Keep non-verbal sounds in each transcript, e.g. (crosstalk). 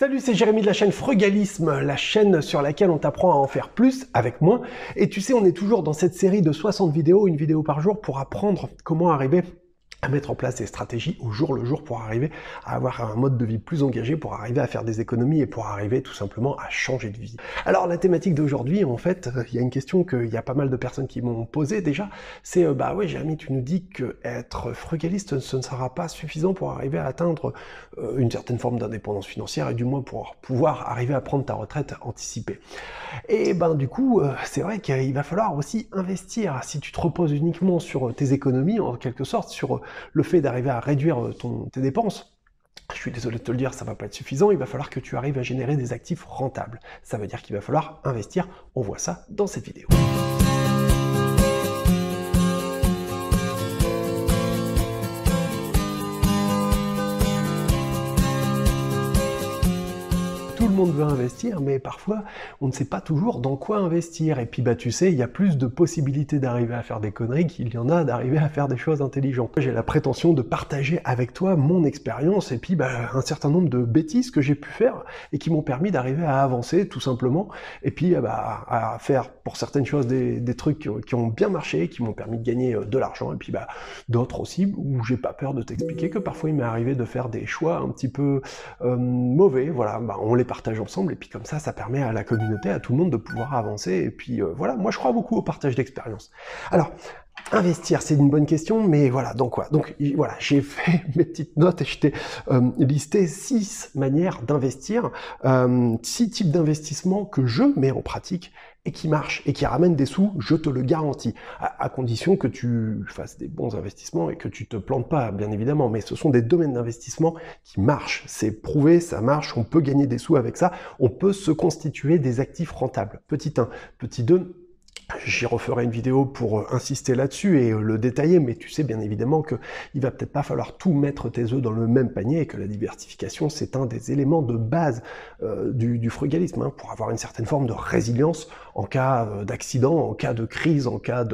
Salut, c'est Jérémy de la chaîne Frugalisme, la chaîne sur laquelle on t'apprend à en faire plus avec moins. Et tu sais, on est toujours dans cette série de 60 vidéos, une vidéo par jour, pour apprendre comment arriver à mettre en place des stratégies au jour le jour pour arriver à avoir un mode de vie plus engagé, pour arriver à faire des économies et pour arriver tout simplement à changer de vie. Alors la thématique d'aujourd'hui, en fait, euh, il y a une question qu'il y a pas mal de personnes qui m'ont posée déjà, c'est euh, bah ouais Jérémy, tu nous dis que être frugaliste, ce ne sera pas suffisant pour arriver à atteindre euh, une certaine forme d'indépendance financière et du moins pour pouvoir arriver à prendre ta retraite anticipée. Et ben du coup, c'est vrai qu'il va falloir aussi investir. Si tu te reposes uniquement sur tes économies, en quelque sorte, sur le fait d'arriver à réduire euh, tes dépenses, je suis désolé de te le dire, ça va pas être suffisant, il va falloir que tu arrives à générer des actifs rentables. Ça veut dire qu'il va falloir investir, on voit ça dans cette vidéo. Le monde veut investir, mais parfois on ne sait pas toujours dans quoi investir. Et puis bah tu sais, il y a plus de possibilités d'arriver à faire des conneries qu'il y en a d'arriver à faire des choses intelligentes. J'ai la prétention de partager avec toi mon expérience et puis bah, un certain nombre de bêtises que j'ai pu faire et qui m'ont permis d'arriver à avancer tout simplement. Et puis bah, à faire pour certaines choses des, trucs qui ont bien marché, qui m'ont permis de gagner euh, de l'argent. Et puis bah, d'autres aussi où j'ai pas peur de t'expliquer que parfois il m'est arrivé de faire des choix un petit peu euh, mauvais. Voilà, bah, on les ensemble, et puis comme ça, ça permet à la communauté, à tout le monde de pouvoir avancer, et puis euh, voilà, moi je crois beaucoup au partage d'expérience. Alors, Investir, c'est une bonne question, mais voilà, donc quoi Donc voilà, j'ai (laughs) fait mes petites notes et je t'ai euh, listé six manières d'investir, euh, six types d'investissements que je mets en pratique et qui marchent et qui ramènent des sous, je te le garantis, à, condition que tu fasses des bons investissements et que tu te plantes pas, bien évidemment. Mais ce sont des domaines d'investissement qui marchent. C'est prouvé, ça marche, on peut gagner des sous avec ça, on peut se constituer des actifs rentables. Petit 1. Petit 2, J'y referai une vidéo pour euh, insister là-dessus et euh, le détailler, mais tu sais bien évidemment que il va peut-être pas falloir tout mettre tes œufs dans le même panier et que la diversification c'est un des éléments de base euh, du, frugalisme hein, pour avoir une certaine forme de résilience en cas d'accident, en cas de crise, en cas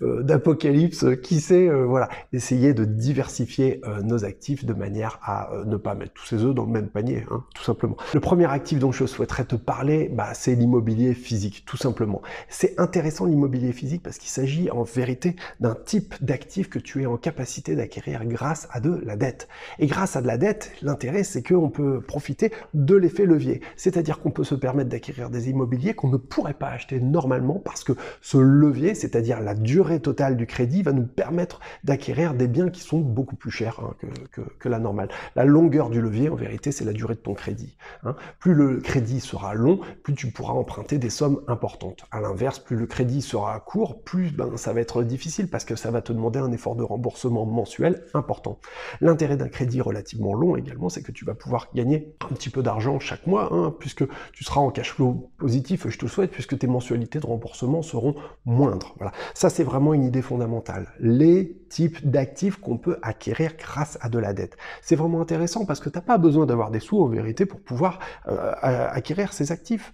d'apocalypse, qui sait, voilà, essayer de diversifier nos actifs de manière à ne pas mettre tous ses œufs dans le même panier, hein, tout simplement. Le premier actif dont je souhaiterais te parler, bah, c'est l'immobilier physique, tout simplement. C'est intéressant l'immobilier physique parce qu'il s'agit en vérité d'un type d'actif que tu es en capacité d'acquérir grâce à de la dette. Et grâce à de la dette, l'intérêt c'est qu'on peut profiter de l'effet levier. C'est-à-dire qu'on peut se permettre d'acquérir des immobiliers qu'on ne pourrait pas acheter normalement parce que ce levier, c'est-à-dire la durée totale du crédit, va nous permettre d'acquérir des biens qui sont beaucoup plus chers hein, que, la normale. La longueur du levier, en vérité, c'est la durée de ton crédit. Hein. Plus le crédit sera long, plus tu pourras emprunter des sommes importantes. À l'inverse, plus le crédit sera court, plus ben, ça va être difficile parce que ça va te demander un effort de remboursement mensuel important. L'intérêt d'un crédit relativement long également, c'est que tu vas pouvoir gagner un petit peu d'argent chaque mois, hein, puisque tu seras en cash flow positif, je te le souhaite, puisque tes mensualités de remboursement seront moindres. Voilà. Ça, c'est vraiment une idée fondamentale. Les types d'actifs qu'on peut acquérir grâce à de la dette. C'est vraiment intéressant parce que tu n'as pas besoin d'avoir des sous en vérité pour pouvoir euh, acquérir ces actifs.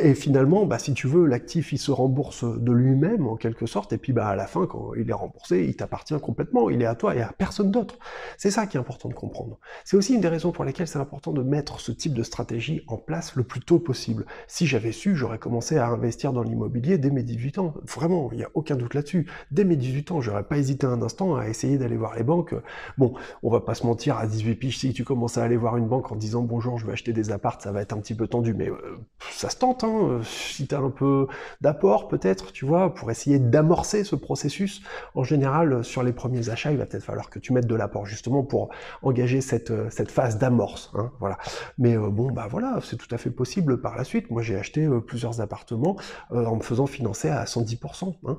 Et finalement, bah, si tu veux, l'actif, il se rembourse de lui-même en quelque sorte, et puis bah à la fin, quand il est remboursé, il t'appartient complètement, il est à toi et à personne d'autre. C'est ça qui est important de comprendre. C'est aussi une des raisons pour lesquelles c'est important de mettre ce type de stratégie en place le plus tôt possible. Si j'avais su, j'aurais commencé à investir dans l'immobilier dès mes 18 ans. Vraiment, il n'y a aucun doute là-dessus. Dès mes 18 ans, j'aurais pas hésité un instant à essayer d'aller voir les banques. Bon, on va pas se mentir, à 18 piges, si tu commences à aller voir une banque en disant bonjour, je vais acheter des apparts, ça va être un petit peu tendu, mais euh, ça se tente, hein. Si tu as un peu d'apport, peut peut-être, tu vois, pour essayer d'amorcer ce processus. En général, sur les premiers achats, il va peut-être falloir que tu mettes de l'apport justement pour engager cette, euh, phase d'amorce. Hein, voilà. Mais euh, bon, bah voilà, c'est tout à fait possible par la suite. Moi, j'ai acheté euh, plusieurs appartements en me faisant financer à 110%. Hein.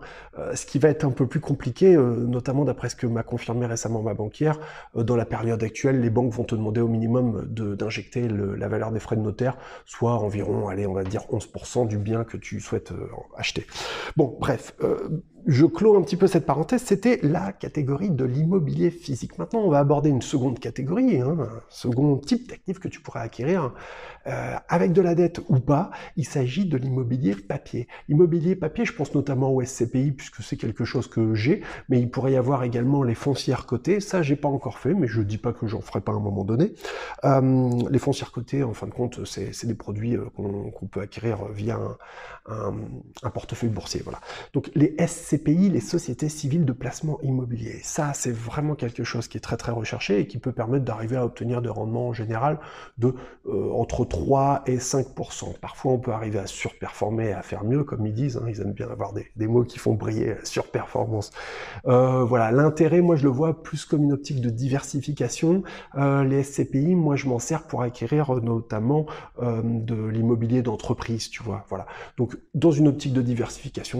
ce qui va être un peu plus compliqué, notamment d'après ce que m'a confirmé récemment ma banquière, dans la période actuelle, les banques vont te demander au minimum d'injecter la valeur des frais de notaire, soit environ, allez, on va dire 11% du bien que tu souhaites acheter. Bon, bref, euh, je clôt un petit peu cette parenthèse, c'était la catégorie de l'immobilier physique. Maintenant, on va aborder une seconde catégorie, hein, un second type d'actif que tu pourrais acquérir euh, avec de la dette ou pas. Il s'agit de l'immobilier papier. Immobilier papier, je pense notamment au SCPI puisque c'est quelque chose que j'ai, mais il pourrait y avoir également les foncières cotées. Ça, j'ai pas encore fait, mais je dis pas que j'en ferai pas à un moment donné. Euh, les foncières cotées, en fin de compte, c'est des produits qu'on peut acquérir via un, portefeuille boursier. Voilà. Donc les SCPI les sociétés civiles de placement immobilier. Ça, c'est vraiment quelque chose qui est très très recherché et qui peut permettre d'arriver à obtenir des rendements en général de euh, entre 3 et 5%. Parfois, on peut arriver à surperformer, à faire mieux, comme ils disent. Hein. ils aiment bien avoir des, mots qui font briller surperformance. Euh, voilà, l'intérêt, moi, je le vois plus comme une optique de diversification. Euh, les SCPI, moi, je m'en sers pour acquérir notamment de l'immobilier d'entreprise, tu vois. Voilà. Donc, dans une optique de diversification,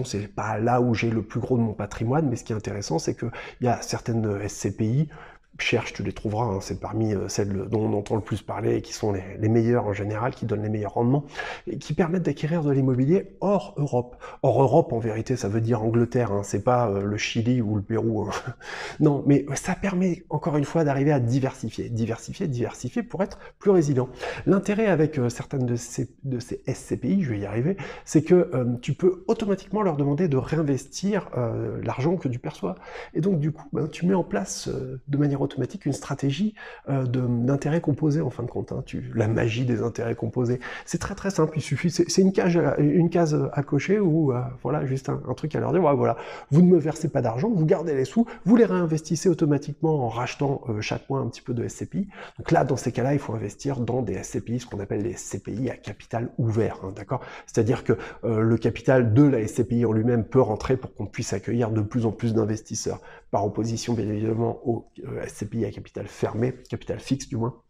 c'est pas là où j'ai le plus gros de mon patrimoine, mais ce qui est intéressant, c'est qu'il y a certaines SCPI cherche, tu les trouveras, hein, c'est parmi euh, celles dont on entend le plus parler et qui sont les, les, meilleures en général, qui donnent les meilleurs rendements, et qui permettent d'acquérir de l'immobilier hors Europe. Hors Europe, en vérité, ça veut dire Angleterre, hein, c'est pas euh, le Chili ou le Pérou. Hein. (laughs) non, mais ça permet encore une fois d'arriver à diversifier, diversifier, diversifier pour être plus résilient. L'intérêt avec euh, certaines de ces, de ces SCPI, je vais y arriver, c'est que tu peux automatiquement leur demander de réinvestir l'argent que tu perçois. Et donc, du coup, ben, tu mets en place de manière automatique une stratégie euh, d'intérêt composé en fin de compte. Hein. Tu, la magie des intérêts composés. C'est très très simple. Il suffit, c'est une case, une case à cocher ou euh, voilà juste un, truc à leur dire. Voilà, vous ne me versez pas d'argent, vous gardez les sous, vous les réinvestissez automatiquement en rachetant euh, chaque mois un petit peu de SCPI. Donc là, dans ces cas-là, il faut investir dans des SCPI, ce qu'on appelle les SCPI à capital ouvert. Hein, D'accord? C'est-à-dire que le capital de la SCPI en lui-même peut rentrer pour qu'on puisse accueillir de plus en plus d'investisseurs, par opposition bien évidemment au SCPI à capital fermé, capital fixe du moins.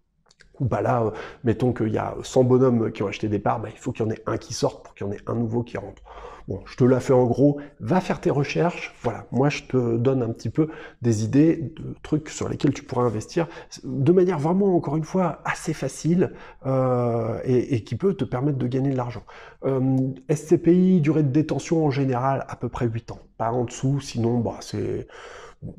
Ou bah là, euh, mettons qu'il y a 100 bonhommes qui ont acheté des parts, bah, il faut qu'il y en ait un qui sorte pour qu'il y en ait un nouveau qui rentre. Bon, je te la fais en gros, va faire tes recherches, voilà, moi je te donne un petit peu des idées de trucs sur lesquels tu pourras investir de manière vraiment, encore une fois, assez facile euh, et, qui peut te permettre de gagner de l'argent. Euh, SCPI, durée de détention en général, à peu près 8 ans, pas en dessous, sinon bah, c'est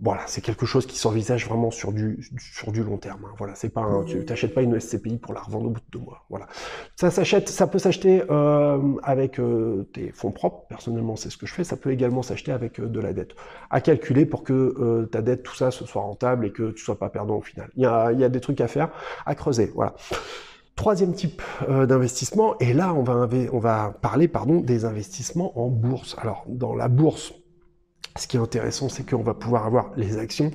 voilà, c'est quelque chose qui s'envisage vraiment sur du sur du long terme. Hein. Voilà, c'est pas un, tu t'achètes pas une SCPI pour la revendre au bout de deux mois. Voilà, ça s'achète, ça peut s'acheter euh, avec euh, tes fonds propres. Personnellement, c'est ce que je fais. Ça peut également s'acheter avec euh, de la dette. À calculer pour que ta dette, tout ça, ce soit rentable et que tu sois pas perdant au final. Il y a, il y a des trucs à faire, à creuser. Voilà. Troisième type d'investissement, et là on va, on va parler pardon, des investissements en bourse. Alors dans la bourse, ce qui est intéressant, c'est qu'on va pouvoir avoir les actions.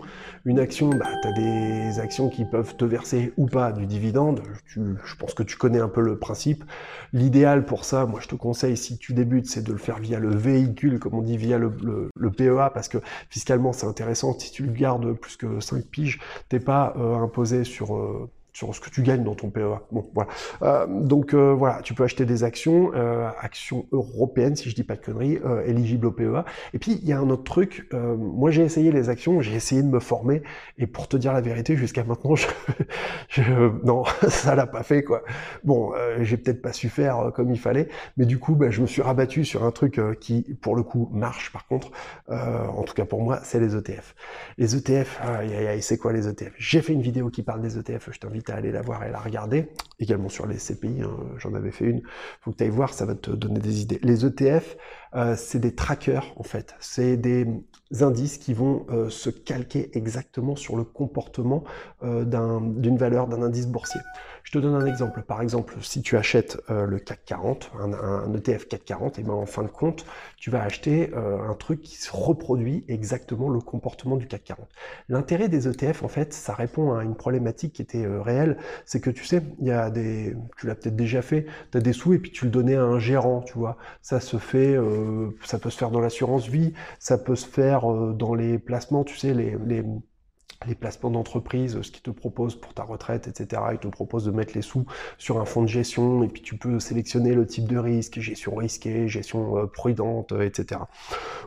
Une action, bah, tu as des actions qui peuvent te verser ou pas du dividende. je pense que tu connais un peu le principe. L'idéal pour ça, moi je te conseille, si tu débutes, c'est de le faire via le véhicule, comme on dit, via le, PEA, parce que fiscalement c'est intéressant. Si tu le gardes plus que 5 piges, t'es pas euh, imposé sur... Euh, sur ce que tu gagnes dans ton PEA. Bon, voilà. Euh, donc euh, voilà, tu peux acheter des actions, euh, actions européennes si je dis pas de conneries, éligibles au PEA. Et puis il y a un autre truc. Moi j'ai essayé les actions, j'ai essayé de me former, et pour te dire la vérité, jusqu'à maintenant, (laughs) je, je, non, (laughs) ça l'a pas fait quoi. Bon, j'ai peut-être pas su faire comme il fallait, mais du coup, bah, je me suis rabattu sur un truc qui, pour le coup, marche. Par contre, en tout cas pour moi, c'est les ETF. Les ETF, aïe, aïe, aïe, c'est quoi les ETF J'ai fait une vidéo qui parle des ETF. Je t'invite à aller la voir et la regarder. Également sur les CPI, hein, j'en avais fait une. Faut que tu ailles voir, ça va te donner des idées. Les ETF, euh, c'est des trackers en fait. C'est des indices qui vont euh, se calquer exactement sur le comportement euh, d'une valeur, d'un indice boursier. Je te donne un exemple. Par exemple, si tu achètes le CAC 40, un, ETF CAC 40, et ben en fin de compte, tu vas acheter un truc qui se reproduit exactement le comportement du CAC 40. L'intérêt des ETF, en fait, ça répond à une problématique qui était réelle. C'est que tu sais, il y a des, tu l'as peut-être déjà fait, tu as des sous et puis tu le donnais à un gérant, tu vois. Ça se fait euh, ça peut se faire dans l'assurance vie, ça peut se faire euh, dans les placements, tu sais, les placements d'entreprise, ce qu'ils te proposent pour ta retraite, etc. Ils te proposent de mettre les sous sur un fonds de gestion et puis tu peux sélectionner le type de risque, gestion risquée, gestion euh, prudente, euh, etc.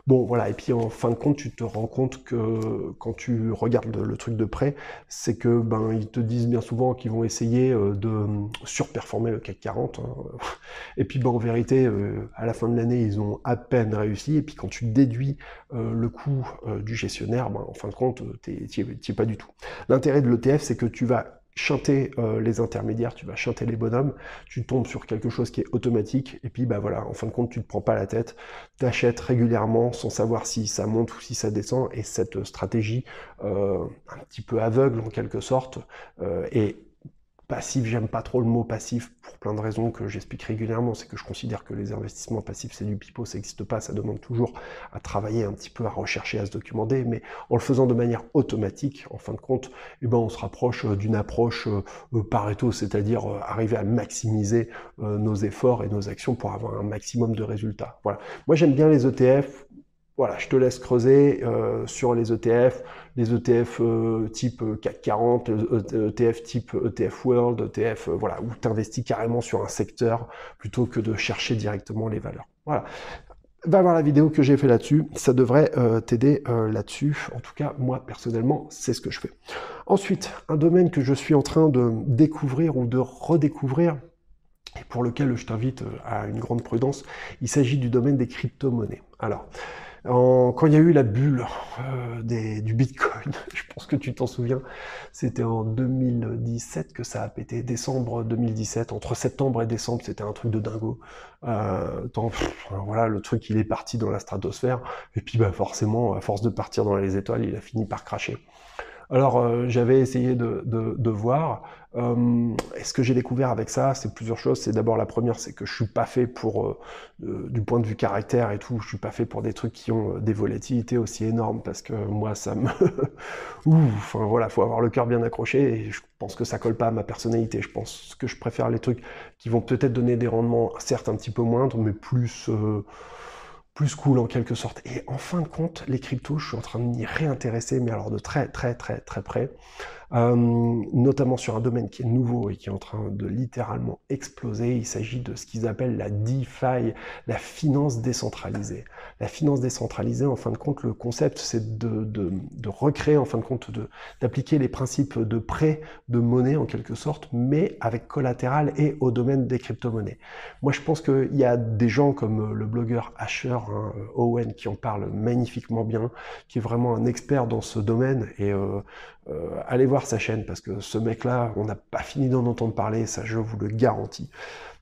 Bon, voilà. Et puis en fin de compte, tu te rends compte que quand tu regardes le, truc de près, c'est que ben ils te disent bien souvent qu'ils vont essayer euh, de surperformer le CAC 40. Hein. (laughs) Et puis ben, en vérité, à la fin de l'année, ils ont à peine réussi. Et puis quand tu déduis le coût du gestionnaire, ben, en fin de compte, tu pas du tout. L'intérêt de l'ETF, c'est que tu vas chanter euh, les intermédiaires, tu vas chanter les bonhommes, tu tombes sur quelque chose qui est automatique, et puis bah voilà, en fin de compte, tu ne te prends pas la tête, tu achètes régulièrement sans savoir si ça monte ou si ça descend, et cette stratégie euh, un petit peu aveugle en quelque sorte, euh, est Passif, j'aime pas trop le mot passif pour plein de raisons que j'explique régulièrement. C'est que je considère que les investissements passifs, c'est du pipeau, ça n'existe pas. Ça demande toujours à travailler un petit peu, à rechercher, à se documenter. Mais en le faisant de manière automatique, en fin de compte, eh ben, on se rapproche euh, d'une approche euh, Pareto, c'est-à-dire euh, arriver à maximiser nos efforts et nos actions pour avoir un maximum de résultats. Voilà. Moi, j'aime bien les ETF voilà, je te laisse creuser euh, sur les ETF, les ETF euh, type CAC 40, ETF type ETF World, ETF, euh, voilà, où tu investis carrément sur un secteur plutôt que de chercher directement les valeurs. Voilà. Va voir la vidéo que j'ai fait là-dessus, ça devrait t'aider là-dessus. En tout cas, moi personnellement, c'est ce que je fais. Ensuite, un domaine que je suis en train de découvrir ou de redécouvrir, et pour lequel je t'invite à une grande prudence, il s'agit du domaine des crypto-monnaies. Alors, quand il y a eu la bulle euh, du Bitcoin, (laughs) je pense que tu t'en souviens, c'était en 2017 que ça a pété, décembre 2017, entre septembre et décembre, c'était un truc de dingo. Euh, voilà, le truc il est parti dans la stratosphère, et puis bah, forcément, à force de partir dans les étoiles, il a fini par cracher. Alors euh, j'avais essayé de, voir. Euh, ce que j'ai découvert avec ça, c'est plusieurs choses. C'est d'abord la première, c'est que je suis pas fait pour, euh, euh, du point de vue caractère et tout, je suis pas fait pour des trucs qui ont des volatilités aussi énormes parce que moi ça me, (laughs) Ouh, enfin voilà, faut avoir le cœur bien accroché et je pense que ça colle pas à ma personnalité. Je pense que je préfère les trucs qui vont peut-être donner des rendements certes un petit peu moindres, mais plus plus cool en quelque sorte. Et en fin de compte, les cryptos, je suis en train de m'y réintéresser, mais alors de très très très très près. Euh, notamment sur un domaine qui est nouveau et qui est en train de littéralement exploser. Il s'agit de ce qu'ils appellent la DeFi, la finance décentralisée. La finance décentralisée, en fin de compte, le concept, c'est de, de, de, recréer, en fin de compte, d'appliquer les principes de prêt de monnaie, en quelque sorte, mais avec collatéral et au domaine des crypto-monnaies. Moi, je pense qu'il y a des gens comme le blogueur Asher, hein, Owen, qui en parle magnifiquement bien, qui est vraiment un expert dans ce domaine, et euh, euh, allez voir sa chaîne parce que ce mec-là, on n'a pas fini d'en entendre parler, ça je vous le garantis.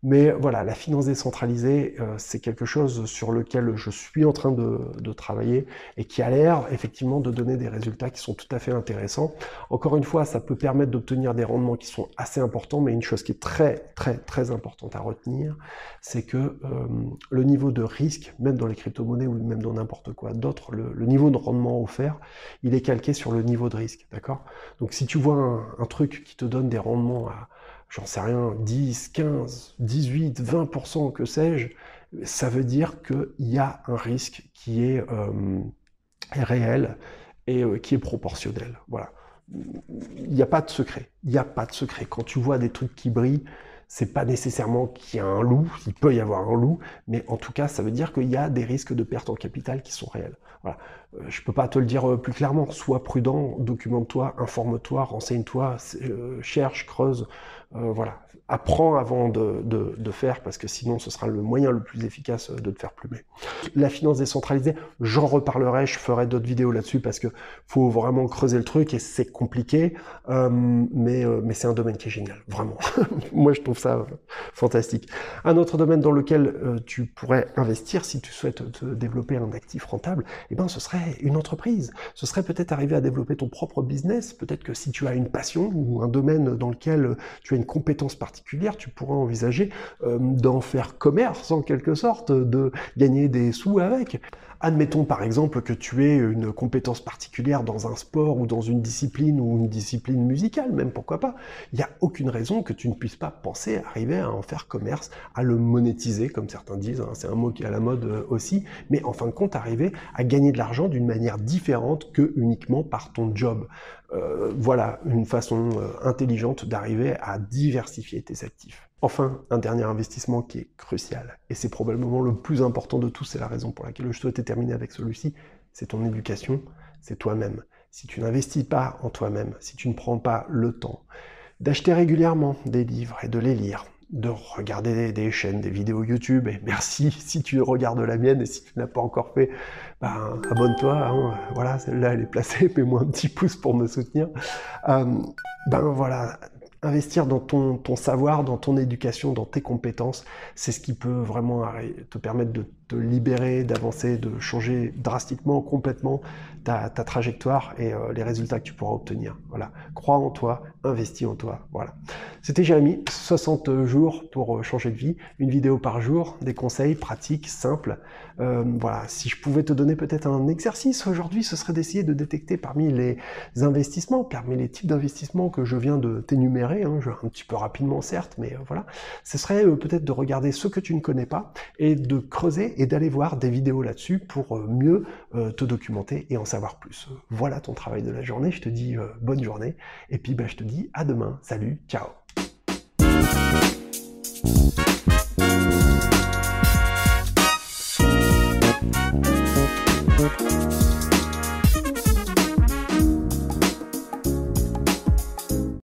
Mais voilà, la finance décentralisée, euh, c'est quelque chose sur lequel je suis en train de, travailler et qui a l'air effectivement de donner des résultats qui sont tout à fait intéressants. Encore une fois, ça peut permettre d'obtenir des rendements qui sont assez importants, mais une chose qui est très très très importante à retenir, c'est que euh, le niveau de risque, même dans les crypto-monnaies ou même dans n'importe quoi d'autre, le, niveau de rendement offert, il est calqué sur le niveau de risque, d'accord? Donc si tu vois un, un truc qui te donne des rendements à j'en sais rien, 10, 15, 18, 20%, que sais-je, ça veut dire qu'il y a un risque qui est, euh, réel et euh, qui est proportionnel. Voilà. Il n'y a pas de secret. Il n'y a pas de secret. Quand tu vois des trucs qui brillent, c'est pas nécessairement qu'il y a un loup, il peut y avoir un loup, mais en tout cas, ça veut dire qu'il y a des risques de perte en capital qui sont réels. Voilà. Euh, je peux pas te le dire plus clairement. Sois prudent, documente-toi, informe-toi, renseigne-toi, cherche, creuse. Euh, voilà, apprends avant de, de, faire, parce que sinon ce sera le moyen le plus efficace de te faire plumer. La finance décentralisée, j'en reparlerai, je ferai d'autres vidéos là-dessus, parce que faut vraiment creuser le truc, et c'est compliqué, euh, mais, euh, mais c'est un domaine qui est génial, vraiment. (laughs) Moi, je trouve ça fantastique. Un autre domaine dans lequel tu pourrais investir, si tu souhaites te développer un actif rentable, eh ben, ce serait une entreprise. Ce serait peut-être arriver à développer ton propre business, peut-être que si tu as une passion ou un domaine dans lequel tu as une compétence particulière, tu pourras envisager euh, d'en faire commerce en quelque sorte, de gagner des sous avec. Admettons par exemple que tu aies une compétence particulière dans un sport ou dans une discipline ou une discipline musicale, même pourquoi pas. Il n'y a aucune raison que tu ne puisses pas penser à arriver à en faire commerce, à le monétiser, comme certains disent, hein. c'est un mot qui est à la mode euh, aussi, mais en fin de compte arriver à gagner de l'argent d'une manière différente que uniquement par ton job. Euh, voilà une façon euh, intelligente d'arriver à diversifier tes actifs. Enfin, un dernier investissement qui est crucial, et c'est probablement le plus important de tous, c'est la raison pour laquelle je souhaitais terminer avec celui-ci, c'est ton éducation, c'est toi-même. Si tu n'investis pas en toi-même, si tu ne prends pas le temps d'acheter régulièrement des livres et de les lire, de regarder des, chaînes, des vidéos YouTube. Et merci (laughs) si tu regardes la mienne et si tu n'as pas encore fait, ben, abonne-toi. Hein. Voilà, celle-là, elle est placée. (laughs) Mets-moi un petit pouce pour me soutenir. Euh, ben voilà, investir dans ton, savoir, dans ton éducation, dans tes compétences, c'est ce qui peut vraiment te permettre de libérer, d'avancer, de changer drastiquement, complètement ta, trajectoire et euh, les résultats que tu pourras obtenir. Voilà, crois en toi, investis en toi. Voilà. C'était Jérémy, 60 jours pour euh, changer de vie, une vidéo par jour, des conseils pratiques, simples. Euh, voilà, si je pouvais te donner peut-être un exercice aujourd'hui, ce serait d'essayer de détecter parmi les investissements, parmi les types d'investissements que je viens de t'énumérer, hein, un petit peu rapidement certes, mais voilà, ce serait peut-être de regarder ce que tu ne connais pas et de creuser et d'aller voir des vidéos là-dessus pour euh, mieux euh, te documenter et en savoir plus. Voilà ton travail de la journée. Je te dis euh, bonne journée et puis bah, je te dis à demain. Salut, ciao